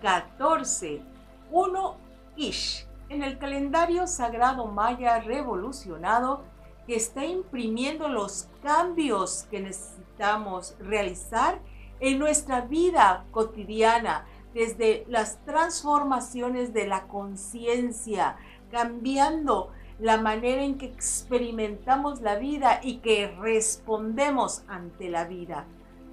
14, 1 Ish, en el calendario sagrado maya revolucionado que está imprimiendo los cambios que necesitamos realizar en nuestra vida cotidiana, desde las transformaciones de la conciencia, cambiando la manera en que experimentamos la vida y que respondemos ante la vida.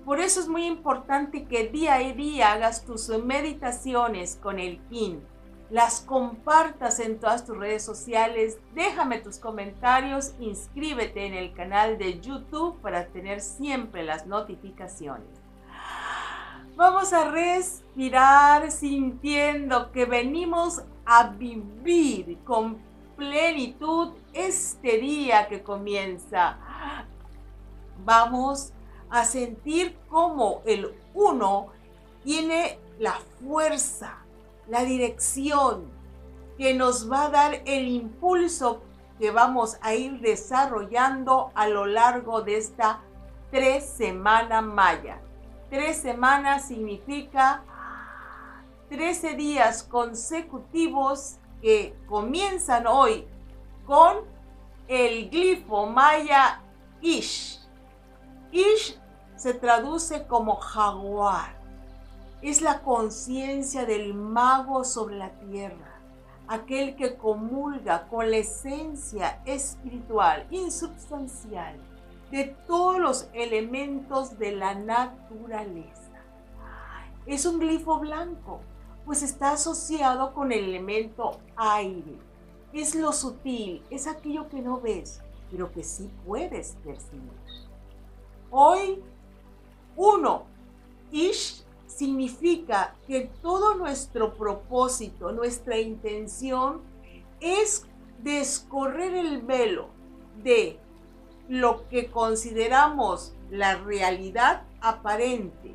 Por eso es muy importante que día a día hagas tus meditaciones con el Kin, las compartas en todas tus redes sociales, déjame tus comentarios, inscríbete en el canal de YouTube para tener siempre las notificaciones. Vamos a respirar sintiendo que venimos a vivir con plenitud este día que comienza. Vamos a sentir como el uno tiene la fuerza, la dirección que nos va a dar el impulso que vamos a ir desarrollando a lo largo de esta tres semanas maya. Tres semanas significa 13 días consecutivos que comienzan hoy con el glifo maya Ish. Ish se traduce como jaguar. Es la conciencia del mago sobre la tierra, aquel que comulga con la esencia espiritual, insubstancial, de todos los elementos de la naturaleza. Es un glifo blanco, pues está asociado con el elemento aire. Es lo sutil, es aquello que no ves, pero que sí puedes percibir. Hoy, uno, Ish significa que todo nuestro propósito, nuestra intención es descorrer el velo de lo que consideramos la realidad aparente,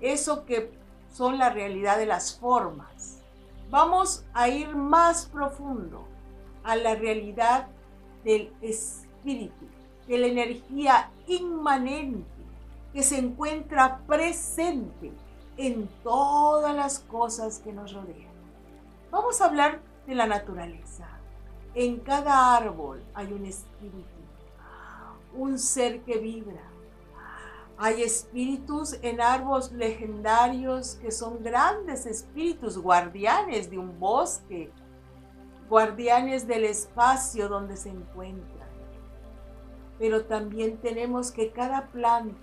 eso que son la realidad de las formas. Vamos a ir más profundo a la realidad del espíritu, de la energía inmanente que se encuentra presente en todas las cosas que nos rodean. Vamos a hablar de la naturaleza. En cada árbol hay un espíritu, un ser que vibra, hay espíritus en árboles legendarios que son grandes espíritus, guardianes de un bosque, guardianes del espacio donde se encuentran. Pero también tenemos que cada planta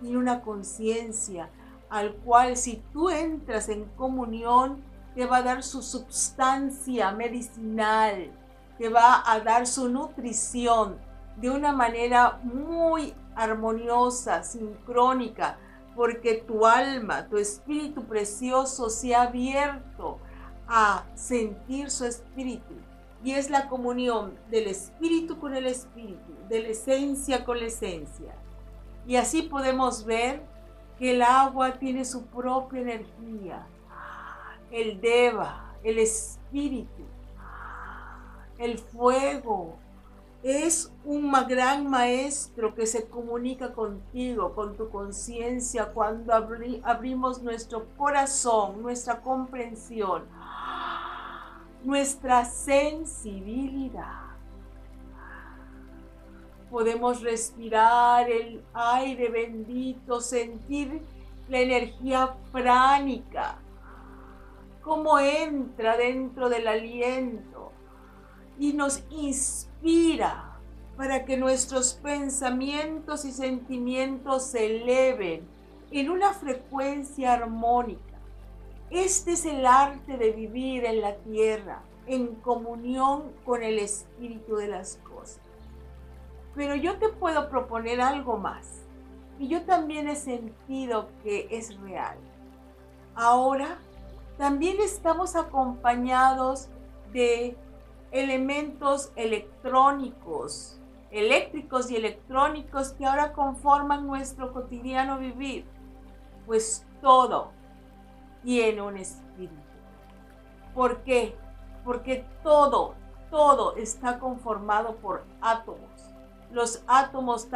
tiene una conciencia al cual si tú entras en comunión, te va a dar su sustancia medicinal, te va a dar su nutrición de una manera muy armoniosa, sincrónica, porque tu alma, tu espíritu precioso se ha abierto a sentir su espíritu. Y es la comunión del espíritu con el espíritu, de la esencia con la esencia. Y así podemos ver que el agua tiene su propia energía. El deva, el espíritu, el fuego, es un gran maestro que se comunica contigo, con tu conciencia, cuando abrimos nuestro corazón, nuestra comprensión, nuestra sensibilidad. Podemos respirar el aire bendito, sentir la energía pránica, cómo entra dentro del aliento y nos inspira para que nuestros pensamientos y sentimientos se eleven en una frecuencia armónica. Este es el arte de vivir en la tierra, en comunión con el espíritu de las cosas. Pero yo te puedo proponer algo más. Y yo también he sentido que es real. Ahora también estamos acompañados de elementos electrónicos, eléctricos y electrónicos que ahora conforman nuestro cotidiano vivir. Pues todo tiene un espíritu. ¿Por qué? Porque todo, todo está conformado por átomos. Los átomos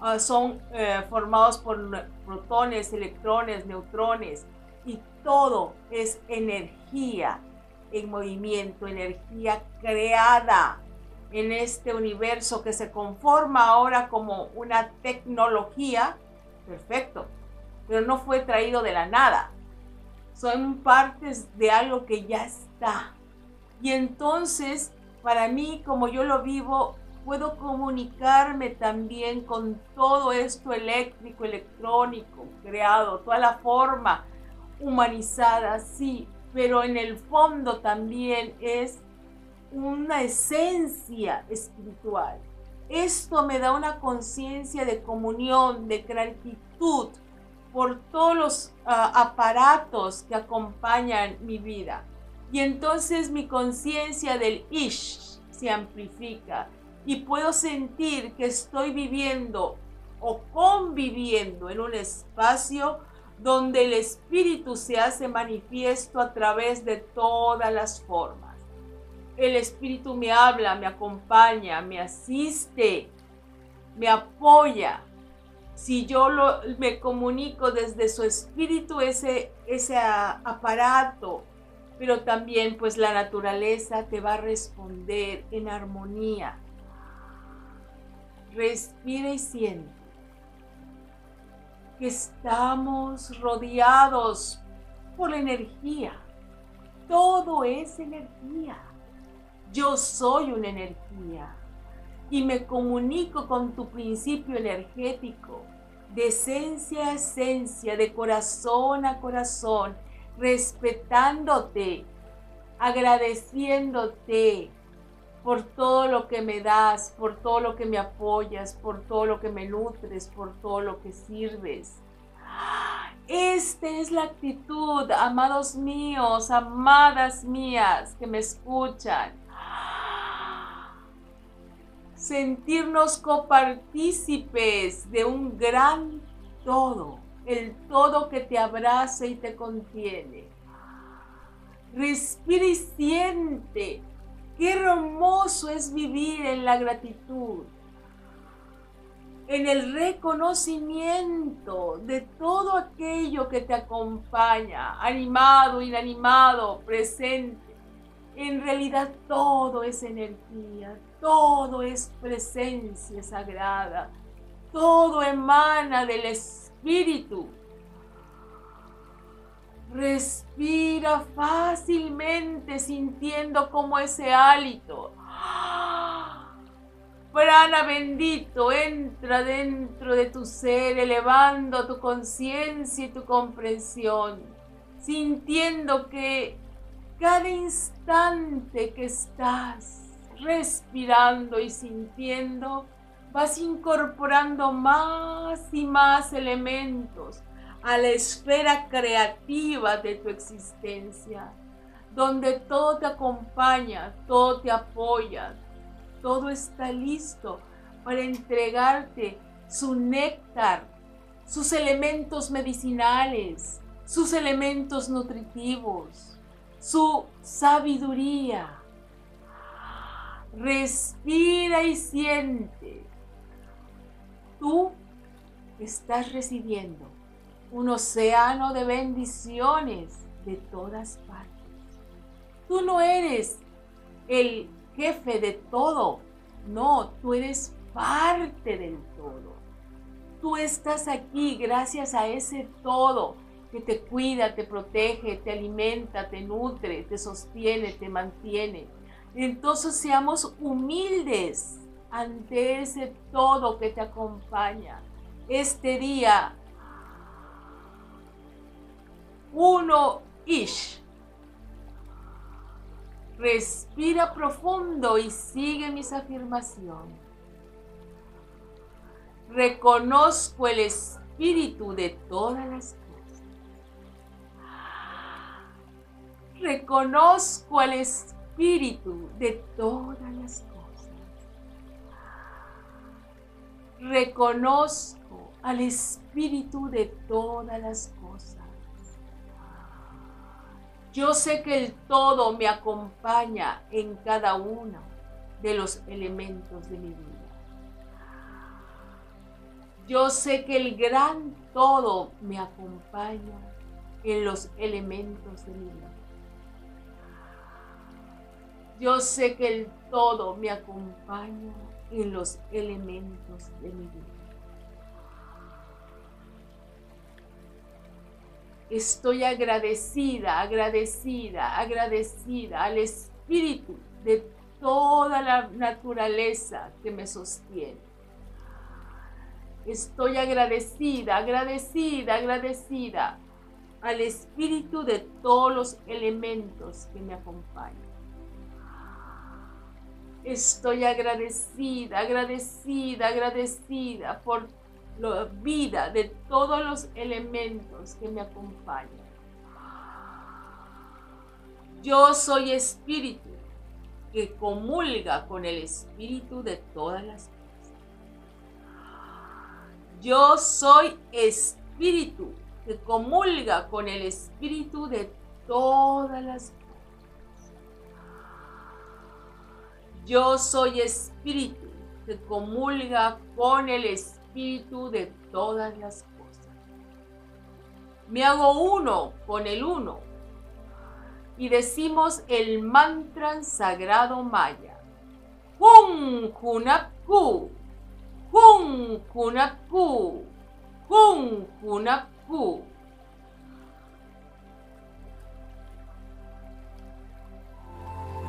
ah, son eh, formados por protones, electrones, neutrones y todo es energía en movimiento, energía creada en este universo que se conforma ahora como una tecnología, perfecto, pero no fue traído de la nada. Son partes de algo que ya está. Y entonces, para mí, como yo lo vivo, puedo comunicarme también con todo esto eléctrico, electrónico, creado, toda la forma humanizada, sí, pero en el fondo también es una esencia espiritual. Esto me da una conciencia de comunión, de gratitud por todos los ah, aparatos que acompañan mi vida. Y entonces mi conciencia del Ish se amplifica y puedo sentir que estoy viviendo o conviviendo en un espacio donde el Espíritu se hace manifiesto a través de todas las formas. El Espíritu me habla, me acompaña, me asiste, me apoya. Si yo lo, me comunico desde su Espíritu, ese, ese aparato, pero también pues la naturaleza te va a responder en armonía Respira y siente que estamos rodeados por energía. Todo es energía. Yo soy una energía y me comunico con tu principio energético de esencia a esencia, de corazón a corazón, respetándote, agradeciéndote, por todo lo que me das, por todo lo que me apoyas, por todo lo que me nutres, por todo lo que sirves. Esta es la actitud, amados míos, amadas mías que me escuchan. Sentirnos copartícipes de un gran todo, el todo que te abraza y te contiene. Respira y siente Qué hermoso es vivir en la gratitud, en el reconocimiento de todo aquello que te acompaña, animado, inanimado, presente. En realidad todo es energía, todo es presencia sagrada, todo emana del Espíritu. Respira fácilmente sintiendo como ese hálito. Prana bendito entra dentro de tu ser, elevando tu conciencia y tu comprensión, sintiendo que cada instante que estás respirando y sintiendo, vas incorporando más y más elementos a la esfera creativa de tu existencia, donde todo te acompaña, todo te apoya, todo está listo para entregarte su néctar, sus elementos medicinales, sus elementos nutritivos, su sabiduría. Respira y siente. Tú estás recibiendo un océano de bendiciones de todas partes. Tú no eres el jefe de todo, no, tú eres parte del todo. Tú estás aquí gracias a ese todo que te cuida, te protege, te alimenta, te nutre, te sostiene, te mantiene. Entonces seamos humildes ante ese todo que te acompaña. Este día uno ish. Respira profundo y sigue mis afirmaciones. Reconozco el espíritu de todas las Reconozco el espíritu de todas las cosas. Reconozco al espíritu de todas las cosas. Yo sé que el todo me acompaña en cada uno de los elementos de mi vida. Yo sé que el gran todo me acompaña en los elementos de mi vida. Yo sé que el todo me acompaña en los elementos de mi vida. Estoy agradecida, agradecida, agradecida al Espíritu de toda la naturaleza que me sostiene. Estoy agradecida, agradecida, agradecida al Espíritu de todos los elementos que me acompañan. Estoy agradecida, agradecida, agradecida por la vida de todos los elementos que me acompañan. Yo soy espíritu que comulga con el espíritu de todas las cosas. Yo soy espíritu que comulga con el espíritu de todas las cosas. Yo soy espíritu que comulga con el espíritu de todas las cosas. Me hago uno con el uno y decimos el mantra sagrado maya. Hun Hunapku, Hun Hunapku, Hun.